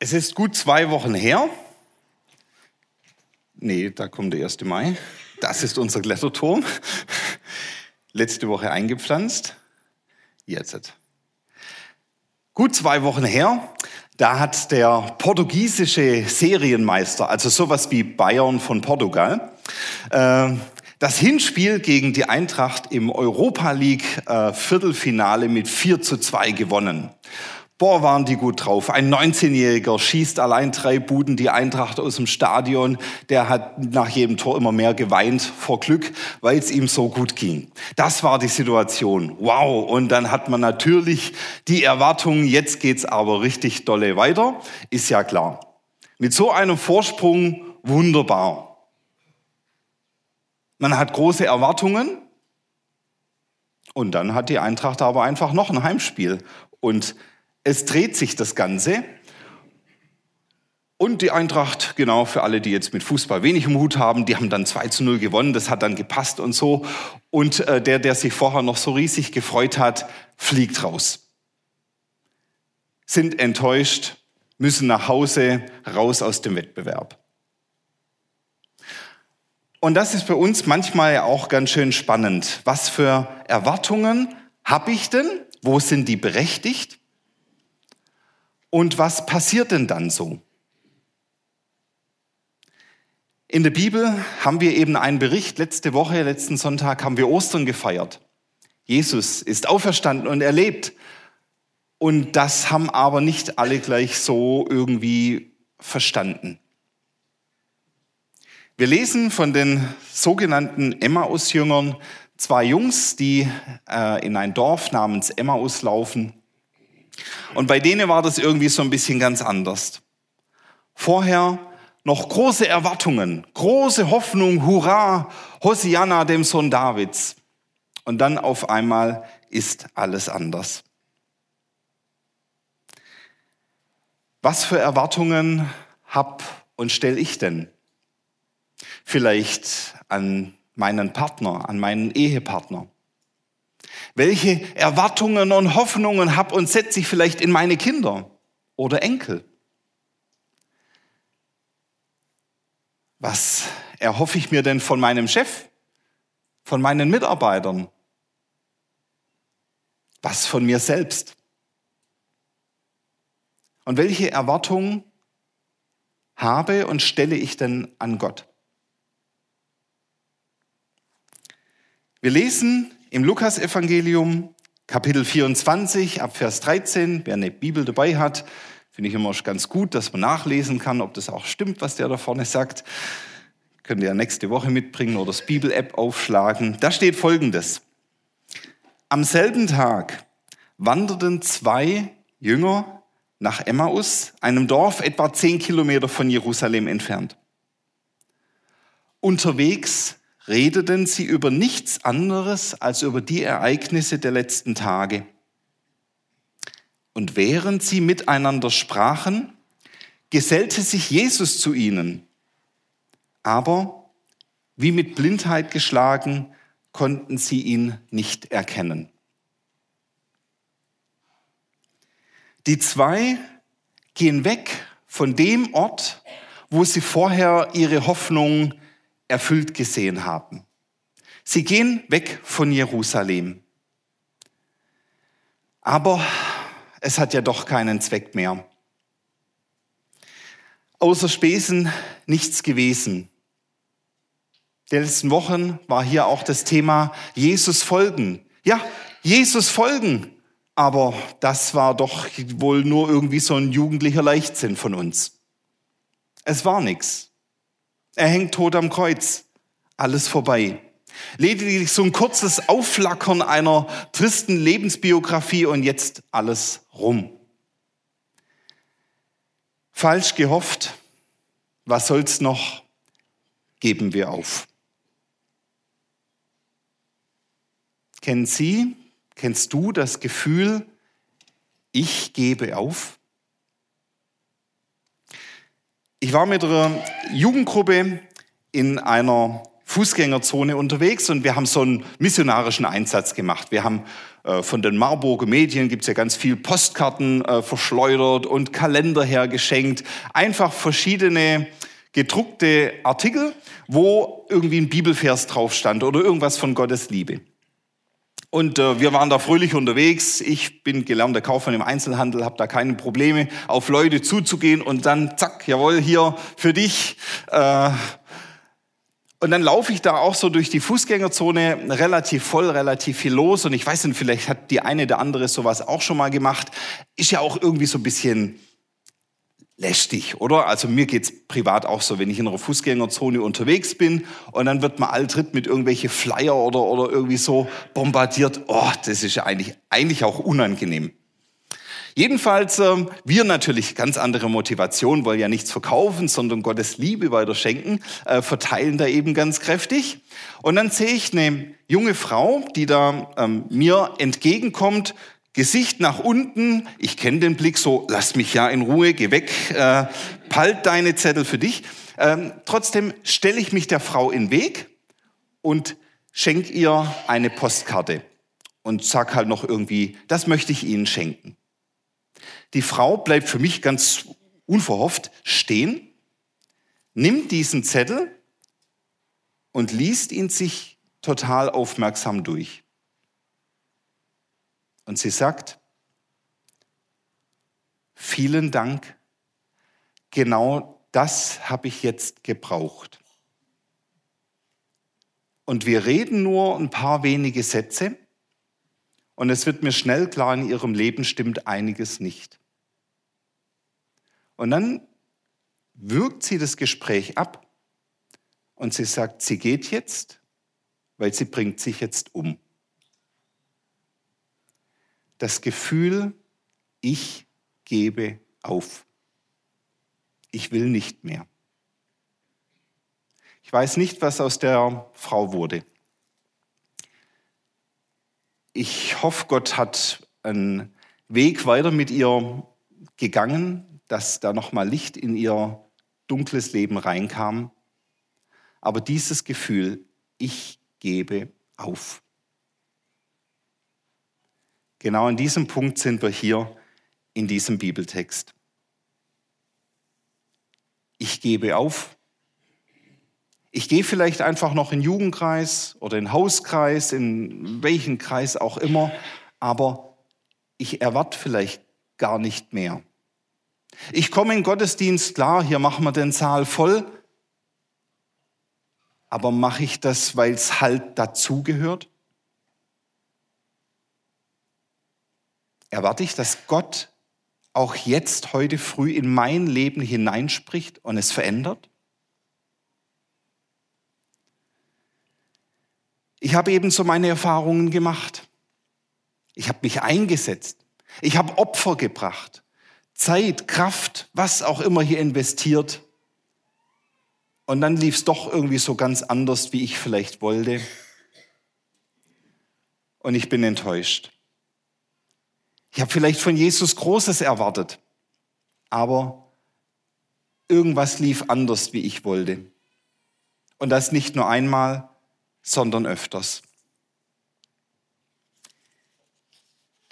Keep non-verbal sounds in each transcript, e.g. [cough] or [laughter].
Es ist gut zwei Wochen her. Nee, da kommt der 1. Mai. Das ist unser Kletterturm. Letzte Woche eingepflanzt. Jetzt. Gut zwei Wochen her, da hat der portugiesische Serienmeister, also sowas wie Bayern von Portugal, äh, das Hinspiel gegen die Eintracht im Europa League äh, Viertelfinale mit 4 zu 2 gewonnen. Boah, waren die gut drauf. Ein 19-Jähriger schießt allein drei Buden die Eintracht aus dem Stadion. Der hat nach jedem Tor immer mehr geweint vor Glück, weil es ihm so gut ging. Das war die Situation. Wow. Und dann hat man natürlich die Erwartung, jetzt geht's aber richtig dolle weiter. Ist ja klar. Mit so einem Vorsprung wunderbar. Man hat große Erwartungen. Und dann hat die Eintracht aber einfach noch ein Heimspiel. Und es dreht sich das Ganze. Und die Eintracht, genau für alle, die jetzt mit Fußball wenig im Hut haben, die haben dann 2 zu 0 gewonnen, das hat dann gepasst und so. Und äh, der, der sich vorher noch so riesig gefreut hat, fliegt raus. Sind enttäuscht, müssen nach Hause, raus aus dem Wettbewerb. Und das ist bei uns manchmal auch ganz schön spannend. Was für Erwartungen habe ich denn? Wo sind die berechtigt? Und was passiert denn dann so? In der Bibel haben wir eben einen Bericht. Letzte Woche, letzten Sonntag haben wir Ostern gefeiert. Jesus ist auferstanden und erlebt. Und das haben aber nicht alle gleich so irgendwie verstanden. Wir lesen von den sogenannten Emmaus-Jüngern, zwei Jungs, die äh, in ein Dorf namens Emmaus laufen. Und bei denen war das irgendwie so ein bisschen ganz anders. Vorher noch große Erwartungen, große Hoffnung, Hurra, Hosianna dem Sohn Davids. Und dann auf einmal ist alles anders. Was für Erwartungen hab und stelle ich denn? Vielleicht an meinen Partner, an meinen Ehepartner welche Erwartungen und Hoffnungen habe und setze ich vielleicht in meine Kinder oder Enkel? Was erhoffe ich mir denn von meinem Chef, von meinen Mitarbeitern? Was von mir selbst? Und welche Erwartungen habe und stelle ich denn an Gott? Wir lesen im Lukasevangelium, Kapitel 24, ab Vers 13, wer eine Bibel dabei hat, finde ich immer ganz gut, dass man nachlesen kann, ob das auch stimmt, was der da vorne sagt. Könnt ihr ja nächste Woche mitbringen oder das Bibel-App aufschlagen. Da steht Folgendes. Am selben Tag wanderten zwei Jünger nach Emmaus, einem Dorf etwa zehn Kilometer von Jerusalem entfernt. Unterwegs redeten sie über nichts anderes als über die Ereignisse der letzten Tage. Und während sie miteinander sprachen, gesellte sich Jesus zu ihnen. Aber wie mit Blindheit geschlagen, konnten sie ihn nicht erkennen. Die zwei gehen weg von dem Ort, wo sie vorher ihre Hoffnung erfüllt gesehen haben. Sie gehen weg von Jerusalem. Aber es hat ja doch keinen Zweck mehr. Außer Spesen nichts gewesen. Die letzten Wochen war hier auch das Thema Jesus folgen. Ja, Jesus folgen. Aber das war doch wohl nur irgendwie so ein jugendlicher Leichtsinn von uns. Es war nichts. Er hängt tot am Kreuz. Alles vorbei. Lediglich so ein kurzes Aufflackern einer tristen Lebensbiografie und jetzt alles rum. Falsch gehofft. Was soll's noch? Geben wir auf. Kennen Sie, kennst du das Gefühl, ich gebe auf? Ich war mit einer Jugendgruppe in einer Fußgängerzone unterwegs und wir haben so einen missionarischen Einsatz gemacht. Wir haben äh, von den Marburger Medien gibt's ja ganz viel Postkarten äh, verschleudert und Kalender hergeschenkt. Einfach verschiedene gedruckte Artikel, wo irgendwie ein Bibelvers drauf stand oder irgendwas von Gottes Liebe. Und äh, wir waren da fröhlich unterwegs. Ich bin gelernter Kaufmann im Einzelhandel, habe da keine Probleme, auf Leute zuzugehen und dann, zack, jawohl, hier für dich. Äh, und dann laufe ich da auch so durch die Fußgängerzone, relativ voll, relativ viel los. Und ich weiß nicht, vielleicht hat die eine oder andere sowas auch schon mal gemacht. Ist ja auch irgendwie so ein bisschen lästig, oder? Also mir geht's privat auch so, wenn ich in einer Fußgängerzone unterwegs bin und dann wird man alltritt mit irgendwelche Flyer oder, oder irgendwie so bombardiert. Oh, das ist ja eigentlich, eigentlich auch unangenehm. Jedenfalls, äh, wir natürlich ganz andere Motivation, wollen ja nichts verkaufen, sondern Gottes Liebe weiter schenken, äh, verteilen da eben ganz kräftig. Und dann sehe ich eine junge Frau, die da ähm, mir entgegenkommt, Gesicht nach unten, ich kenne den Blick so, lass mich ja in Ruhe, geh weg, äh, palt deine Zettel für dich. Ähm, trotzdem stelle ich mich der Frau in den Weg und schenke ihr eine Postkarte und sag halt noch irgendwie, das möchte ich Ihnen schenken. Die Frau bleibt für mich ganz unverhofft stehen, nimmt diesen Zettel und liest ihn sich total aufmerksam durch. Und sie sagt, vielen Dank, genau das habe ich jetzt gebraucht. Und wir reden nur ein paar wenige Sätze und es wird mir schnell klar, in ihrem Leben stimmt einiges nicht. Und dann wirkt sie das Gespräch ab und sie sagt, sie geht jetzt, weil sie bringt sich jetzt um das Gefühl, ich gebe auf. Ich will nicht mehr. Ich weiß nicht, was aus der Frau wurde. Ich hoffe, Gott hat einen Weg weiter mit ihr gegangen, dass da nochmal Licht in ihr dunkles Leben reinkam. Aber dieses Gefühl, ich gebe auf. Genau an diesem Punkt sind wir hier in diesem Bibeltext. Ich gebe auf. Ich gehe vielleicht einfach noch in Jugendkreis oder in Hauskreis, in welchen Kreis auch immer, aber ich erwarte vielleicht gar nicht mehr. Ich komme in Gottesdienst, klar, hier machen wir den Saal voll, aber mache ich das, weil es halt dazugehört? Erwarte ich, dass Gott auch jetzt heute früh in mein Leben hineinspricht und es verändert? Ich habe eben so meine Erfahrungen gemacht. Ich habe mich eingesetzt. Ich habe Opfer gebracht. Zeit, Kraft, was auch immer hier investiert. Und dann lief es doch irgendwie so ganz anders, wie ich vielleicht wollte. Und ich bin enttäuscht. Ich habe vielleicht von Jesus Großes erwartet, aber irgendwas lief anders, wie ich wollte. Und das nicht nur einmal, sondern öfters.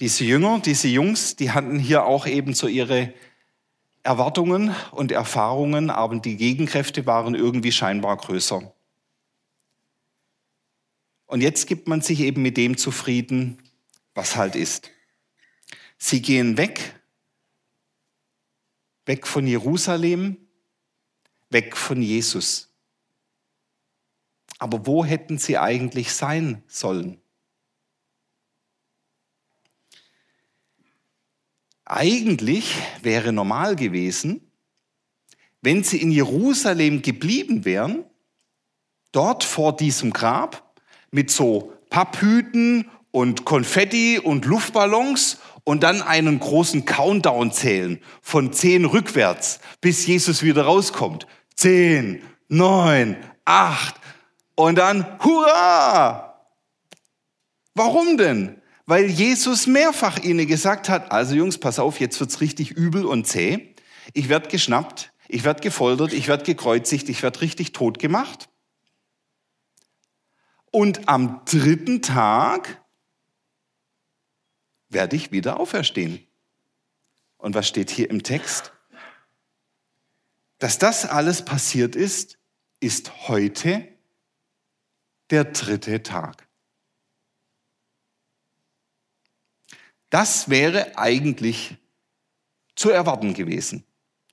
Diese Jünger, diese Jungs, die hatten hier auch eben so ihre Erwartungen und Erfahrungen, aber die Gegenkräfte waren irgendwie scheinbar größer. Und jetzt gibt man sich eben mit dem zufrieden, was halt ist. Sie gehen weg, weg von Jerusalem, weg von Jesus. Aber wo hätten sie eigentlich sein sollen? Eigentlich wäre normal gewesen, wenn sie in Jerusalem geblieben wären, dort vor diesem Grab mit so Papphüten und Konfetti und Luftballons und dann einen großen Countdown zählen von zehn rückwärts, bis Jesus wieder rauskommt. Zehn, neun, acht und dann Hurra! Warum denn? Weil Jesus mehrfach ihnen gesagt hat, also Jungs, pass auf, jetzt wird's richtig übel und zäh. Ich werde geschnappt, ich werde gefoltert, ich werde gekreuzigt, ich werde richtig tot gemacht. und am dritten Tag werde ich wieder auferstehen. Und was steht hier im Text? Dass das alles passiert ist, ist heute der dritte Tag. Das wäre eigentlich zu erwarten gewesen,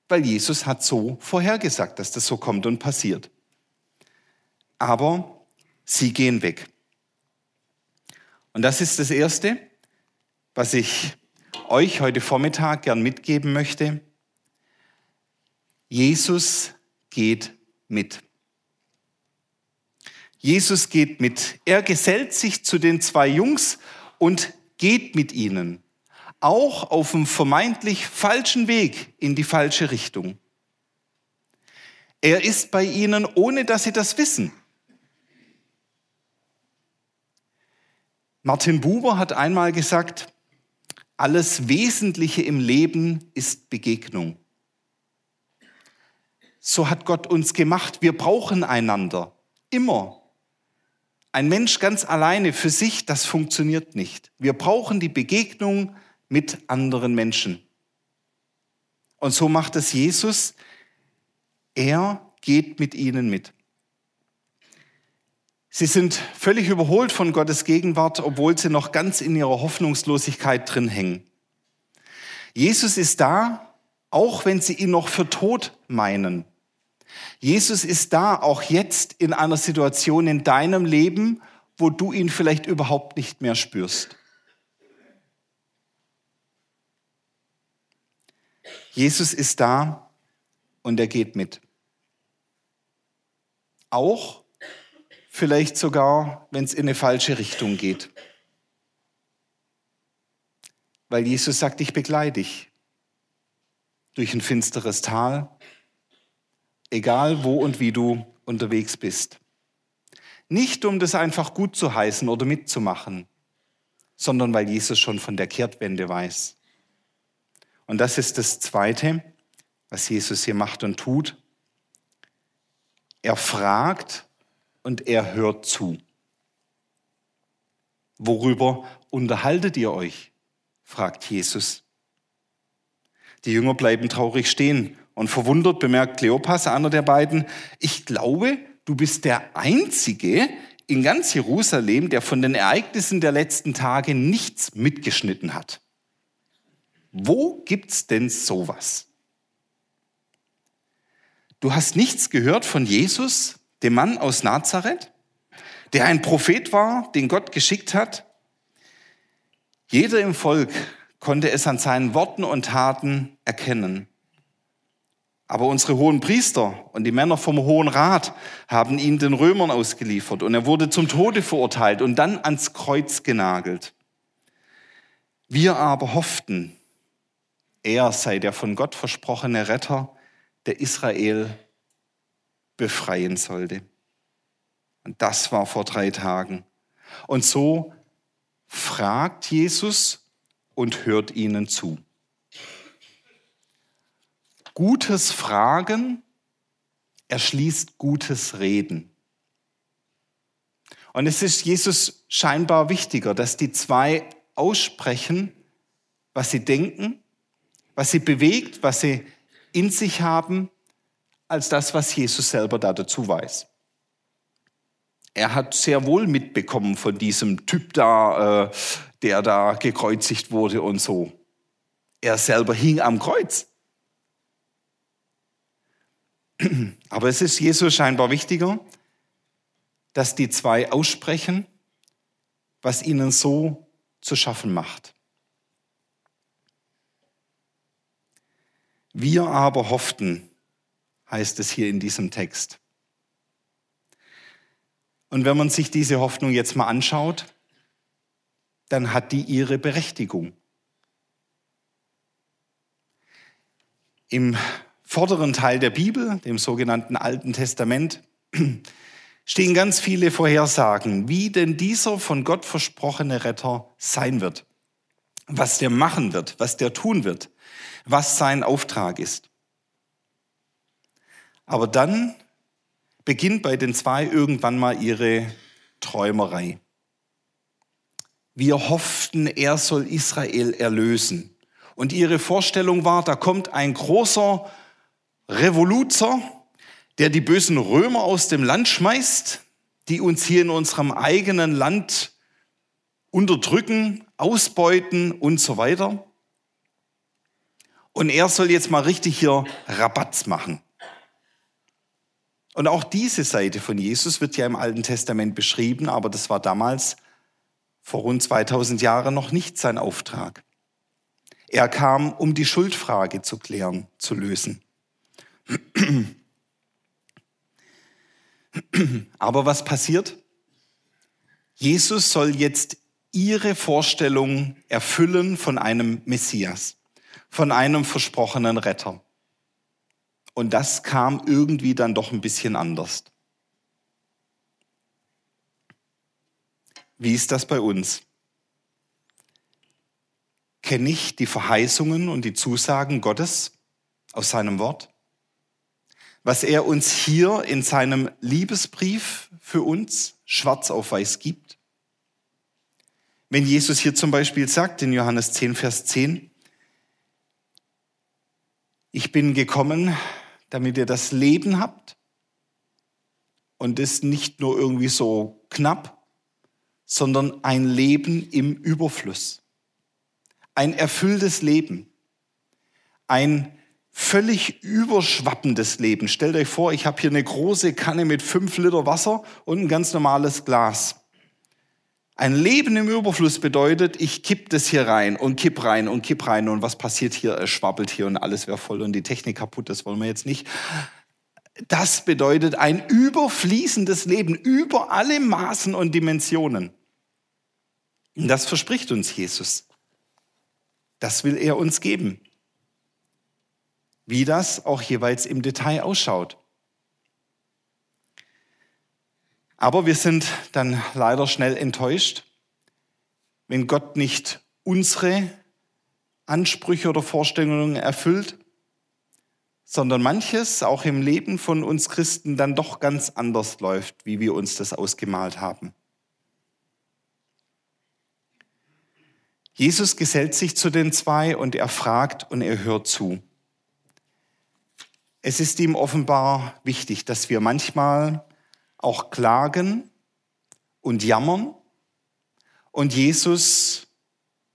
weil Jesus hat so vorhergesagt, dass das so kommt und passiert. Aber sie gehen weg. Und das ist das Erste, was ich euch heute Vormittag gern mitgeben möchte. Jesus geht mit. Jesus geht mit. Er gesellt sich zu den zwei Jungs und geht mit ihnen, auch auf dem vermeintlich falschen Weg in die falsche Richtung. Er ist bei ihnen, ohne dass sie das wissen. Martin Buber hat einmal gesagt, alles Wesentliche im Leben ist Begegnung. So hat Gott uns gemacht. Wir brauchen einander. Immer. Ein Mensch ganz alleine für sich, das funktioniert nicht. Wir brauchen die Begegnung mit anderen Menschen. Und so macht es Jesus. Er geht mit ihnen mit. Sie sind völlig überholt von Gottes Gegenwart, obwohl sie noch ganz in ihrer Hoffnungslosigkeit drin hängen. Jesus ist da, auch wenn sie ihn noch für tot meinen. Jesus ist da auch jetzt in einer Situation in deinem Leben, wo du ihn vielleicht überhaupt nicht mehr spürst. Jesus ist da und er geht mit. Auch vielleicht sogar, wenn es in eine falsche Richtung geht. Weil Jesus sagt, ich begleite dich durch ein finsteres Tal, egal wo und wie du unterwegs bist. Nicht um das einfach gut zu heißen oder mitzumachen, sondern weil Jesus schon von der Kehrtwende weiß. Und das ist das Zweite, was Jesus hier macht und tut. Er fragt und er hört zu. Worüber unterhaltet ihr euch? fragt Jesus. Die Jünger bleiben traurig stehen und verwundert bemerkt Kleopas, einer der beiden, ich glaube, du bist der Einzige in ganz Jerusalem, der von den Ereignissen der letzten Tage nichts mitgeschnitten hat. Wo gibt's denn sowas? Du hast nichts gehört von Jesus, dem Mann aus Nazareth, der ein Prophet war, den Gott geschickt hat? Jeder im Volk konnte es an seinen Worten und Taten erkennen. Aber unsere hohen Priester und die Männer vom Hohen Rat haben ihn den Römern ausgeliefert und er wurde zum Tode verurteilt und dann ans Kreuz genagelt. Wir aber hofften, er sei der von Gott versprochene Retter, der Israel befreien sollte. Und das war vor drei Tagen. Und so fragt Jesus und hört ihnen zu. Gutes Fragen erschließt gutes Reden. Und es ist Jesus scheinbar wichtiger, dass die zwei aussprechen, was sie denken, was sie bewegt, was sie in sich haben, als das, was Jesus selber da dazu weiß. Er hat sehr wohl mitbekommen von diesem Typ da, äh, der da gekreuzigt wurde und so. Er selber hing am Kreuz. [clears throat] Aber es ist Jesus scheinbar wichtiger, dass die zwei aussprechen, was ihnen so zu schaffen macht. Wir aber hofften, heißt es hier in diesem Text. Und wenn man sich diese Hoffnung jetzt mal anschaut, dann hat die ihre Berechtigung. Im vorderen Teil der Bibel, dem sogenannten Alten Testament, [clears throat] stehen ganz viele Vorhersagen, wie denn dieser von Gott versprochene Retter sein wird, was der machen wird, was der tun wird, was sein Auftrag ist. Aber dann beginnt bei den zwei irgendwann mal ihre Träumerei. Wir hofften, er soll Israel erlösen. Und ihre Vorstellung war, da kommt ein großer Revoluzer, der die bösen Römer aus dem Land schmeißt, die uns hier in unserem eigenen Land unterdrücken, ausbeuten und so weiter. Und er soll jetzt mal richtig hier Rabatz machen. Und auch diese Seite von Jesus wird ja im Alten Testament beschrieben, aber das war damals vor rund 2000 Jahren noch nicht sein Auftrag. Er kam, um die Schuldfrage zu klären, zu lösen. Aber was passiert? Jesus soll jetzt ihre Vorstellung erfüllen von einem Messias, von einem versprochenen Retter. Und das kam irgendwie dann doch ein bisschen anders. Wie ist das bei uns? Kenne ich die Verheißungen und die Zusagen Gottes aus seinem Wort? Was er uns hier in seinem Liebesbrief für uns schwarz auf weiß gibt? Wenn Jesus hier zum Beispiel sagt in Johannes 10, Vers 10, ich bin gekommen, damit ihr das Leben habt und es nicht nur irgendwie so knapp, sondern ein Leben im Überfluss. Ein erfülltes Leben. Ein völlig überschwappendes Leben. Stellt euch vor, ich habe hier eine große Kanne mit fünf Liter Wasser und ein ganz normales Glas. Ein Leben im Überfluss bedeutet, ich kipp das hier rein und kipp rein und kipp rein und was passiert hier? Es schwabbelt hier und alles wäre voll und die Technik kaputt, das wollen wir jetzt nicht. Das bedeutet ein überfließendes Leben über alle Maßen und Dimensionen. Und das verspricht uns Jesus. Das will er uns geben. Wie das auch jeweils im Detail ausschaut. Aber wir sind dann leider schnell enttäuscht, wenn Gott nicht unsere Ansprüche oder Vorstellungen erfüllt, sondern manches auch im Leben von uns Christen dann doch ganz anders läuft, wie wir uns das ausgemalt haben. Jesus gesellt sich zu den zwei und er fragt und er hört zu. Es ist ihm offenbar wichtig, dass wir manchmal auch klagen und jammern und Jesus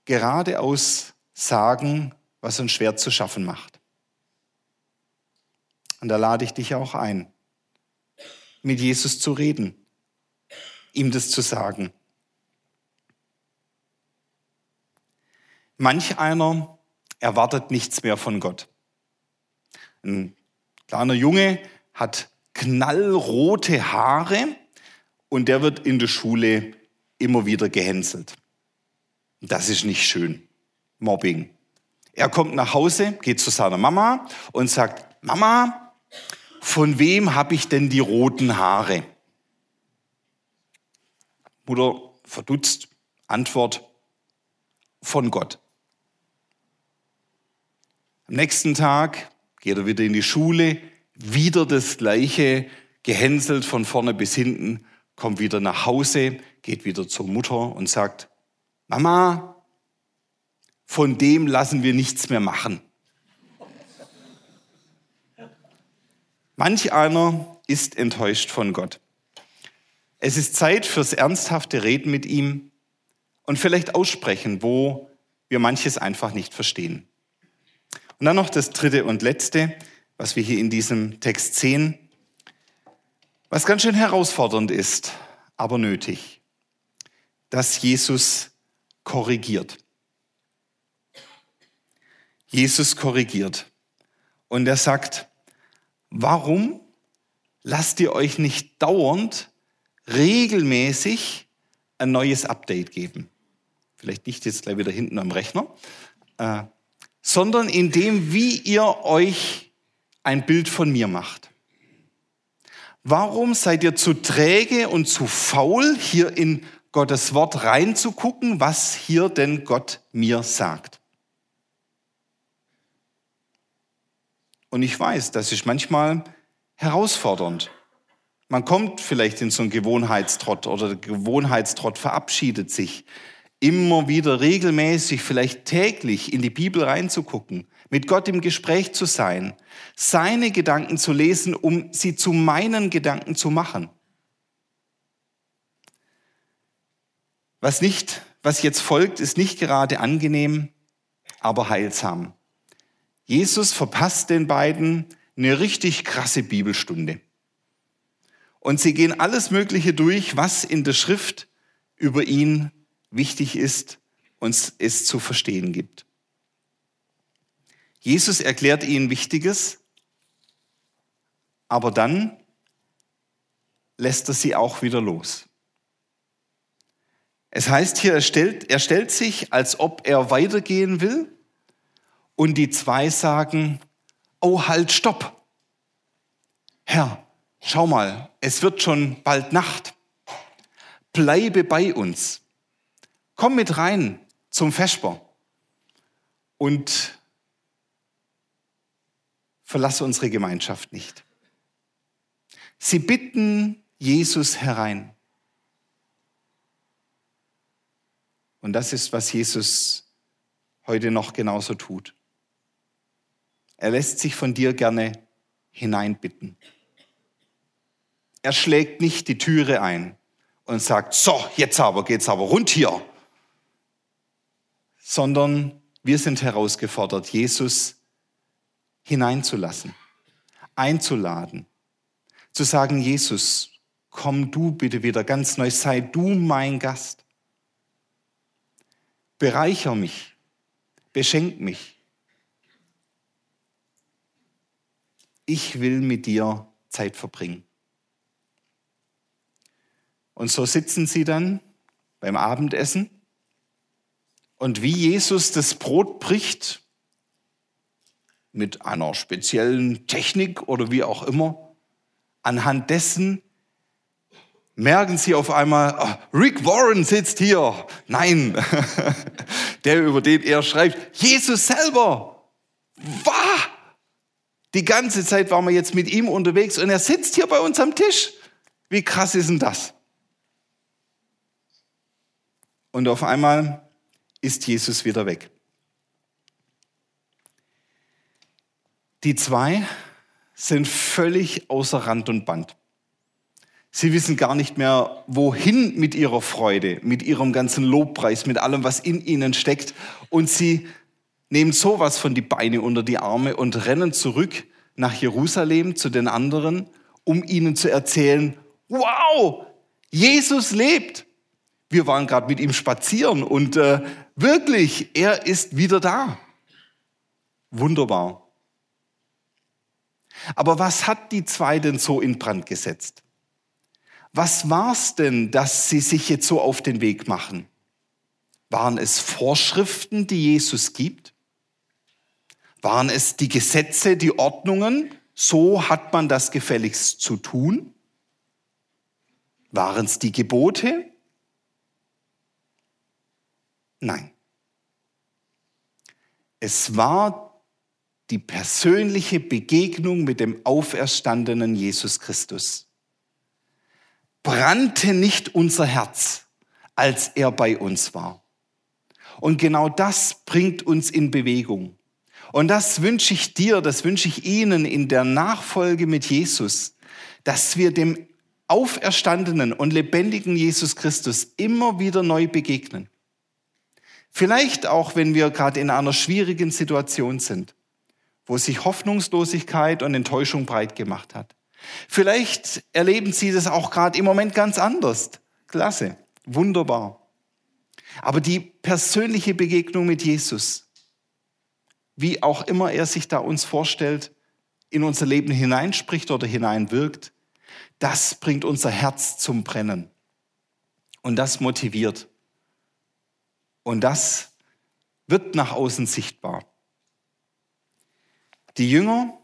geradeaus sagen, was uns schwer zu schaffen macht. Und da lade ich dich auch ein, mit Jesus zu reden, ihm das zu sagen. Manch einer erwartet nichts mehr von Gott. Ein kleiner Junge hat knallrote Haare und der wird in der Schule immer wieder gehänselt. Das ist nicht schön. Mobbing. Er kommt nach Hause, geht zu seiner Mama und sagt, Mama, von wem habe ich denn die roten Haare? Mutter verdutzt, Antwort, von Gott. Am nächsten Tag geht er wieder in die Schule, wieder das Gleiche, gehänselt von vorne bis hinten, kommt wieder nach Hause, geht wieder zur Mutter und sagt, Mama, von dem lassen wir nichts mehr machen. Manch einer ist enttäuscht von Gott. Es ist Zeit fürs ernsthafte Reden mit ihm und vielleicht aussprechen, wo wir manches einfach nicht verstehen. Und dann noch das dritte und letzte was wir hier in diesem Text sehen, was ganz schön herausfordernd ist, aber nötig, dass Jesus korrigiert. Jesus korrigiert. Und er sagt, warum lasst ihr euch nicht dauernd regelmäßig ein neues Update geben? Vielleicht nicht jetzt gleich wieder hinten am Rechner, äh, sondern indem, wie ihr euch ein Bild von mir macht. Warum seid ihr zu träge und zu faul, hier in Gottes Wort reinzugucken, was hier denn Gott mir sagt? Und ich weiß, das ist manchmal herausfordernd. Man kommt vielleicht in so einen Gewohnheitstrott oder der Gewohnheitstrott verabschiedet sich. Immer wieder regelmäßig, vielleicht täglich in die Bibel reinzugucken, mit Gott im Gespräch zu sein, seine Gedanken zu lesen, um sie zu meinen Gedanken zu machen. Was nicht, was jetzt folgt, ist nicht gerade angenehm, aber heilsam. Jesus verpasst den beiden eine richtig krasse Bibelstunde. Und sie gehen alles Mögliche durch, was in der Schrift über ihn wichtig ist und es zu verstehen gibt. Jesus erklärt ihnen Wichtiges, aber dann lässt er sie auch wieder los. Es heißt hier, er stellt, er stellt sich, als ob er weitergehen will, und die zwei sagen, oh halt, stopp. Herr, schau mal, es wird schon bald Nacht. Bleibe bei uns. Komm mit rein zum Vesper und verlasse unsere Gemeinschaft nicht. Sie bitten Jesus herein. Und das ist, was Jesus heute noch genauso tut. Er lässt sich von dir gerne hineinbitten. Er schlägt nicht die Türe ein und sagt, so, jetzt aber geht's aber rund hier. Sondern wir sind herausgefordert, Jesus hineinzulassen, einzuladen, zu sagen, Jesus, komm du bitte wieder ganz neu, sei du mein Gast. Bereicher mich, beschenk mich. Ich will mit dir Zeit verbringen. Und so sitzen sie dann beim Abendessen. Und wie Jesus das Brot bricht, mit einer speziellen Technik oder wie auch immer, anhand dessen merken sie auf einmal, oh, Rick Warren sitzt hier. Nein, [laughs] der, über den er schreibt, Jesus selber. Wahr! Die ganze Zeit waren wir jetzt mit ihm unterwegs und er sitzt hier bei uns am Tisch. Wie krass ist denn das? Und auf einmal ist Jesus wieder weg. Die zwei sind völlig außer Rand und Band. Sie wissen gar nicht mehr, wohin mit ihrer Freude, mit ihrem ganzen Lobpreis, mit allem, was in ihnen steckt. Und sie nehmen sowas von die Beine unter die Arme und rennen zurück nach Jerusalem zu den anderen, um ihnen zu erzählen, wow, Jesus lebt. Wir waren gerade mit ihm spazieren und äh, wirklich, er ist wieder da. Wunderbar. Aber was hat die zwei denn so in Brand gesetzt? Was war's denn, dass sie sich jetzt so auf den Weg machen? Waren es Vorschriften, die Jesus gibt? Waren es die Gesetze, die Ordnungen? So hat man das gefälligst zu tun? Waren es die Gebote? Nein. Es war die persönliche Begegnung mit dem auferstandenen Jesus Christus. Brannte nicht unser Herz, als er bei uns war. Und genau das bringt uns in Bewegung. Und das wünsche ich dir, das wünsche ich Ihnen in der Nachfolge mit Jesus, dass wir dem auferstandenen und lebendigen Jesus Christus immer wieder neu begegnen. Vielleicht auch, wenn wir gerade in einer schwierigen Situation sind, wo sich Hoffnungslosigkeit und Enttäuschung breit gemacht hat. Vielleicht erleben Sie das auch gerade im Moment ganz anders. Klasse, wunderbar. Aber die persönliche Begegnung mit Jesus, wie auch immer er sich da uns vorstellt, in unser Leben hineinspricht oder hineinwirkt, das bringt unser Herz zum Brennen. Und das motiviert. Und das wird nach außen sichtbar. Die Jünger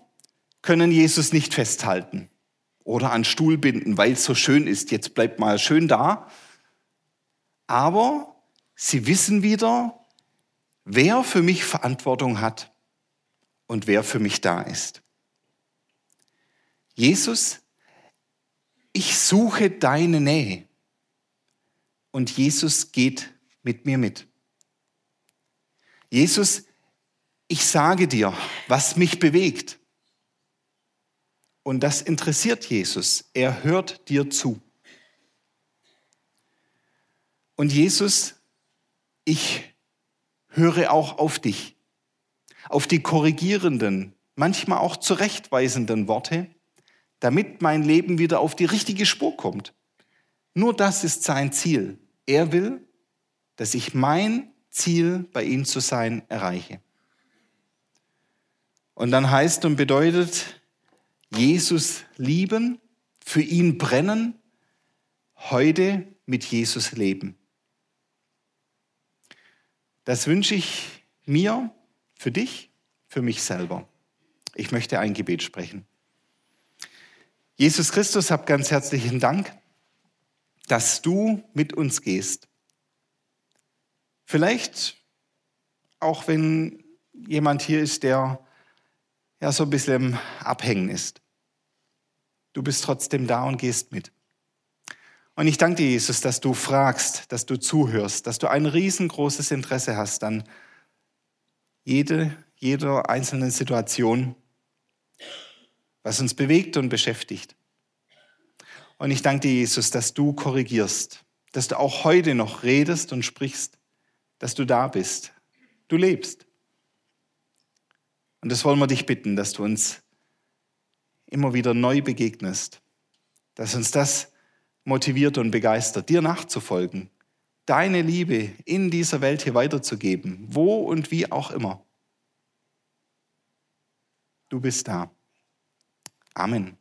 können Jesus nicht festhalten oder an Stuhl binden, weil es so schön ist. Jetzt bleibt mal schön da. Aber sie wissen wieder, wer für mich Verantwortung hat und wer für mich da ist. Jesus ich suche deine Nähe. Und Jesus geht mit mir mit. Jesus, ich sage dir, was mich bewegt. Und das interessiert Jesus. Er hört dir zu. Und Jesus, ich höre auch auf dich, auf die korrigierenden, manchmal auch zurechtweisenden Worte, damit mein Leben wieder auf die richtige Spur kommt. Nur das ist sein Ziel. Er will, dass ich mein Ziel, bei ihm zu sein, erreiche. Und dann heißt und bedeutet, Jesus lieben, für ihn brennen, heute mit Jesus leben. Das wünsche ich mir, für dich, für mich selber. Ich möchte ein Gebet sprechen. Jesus Christus, hab ganz herzlichen Dank, dass du mit uns gehst. Vielleicht auch wenn jemand hier ist, der ja so ein bisschen abhängen ist. Du bist trotzdem da und gehst mit. Und ich danke dir, Jesus, dass du fragst, dass du zuhörst, dass du ein riesengroßes Interesse hast an jede, jeder einzelnen Situation, was uns bewegt und beschäftigt. Und ich danke dir, Jesus, dass du korrigierst, dass du auch heute noch redest und sprichst, dass du da bist. Du lebst. Und das wollen wir dich bitten, dass du uns immer wieder neu begegnest, dass uns das motiviert und begeistert, dir nachzufolgen, deine Liebe in dieser Welt hier weiterzugeben, wo und wie auch immer. Du bist da. Amen.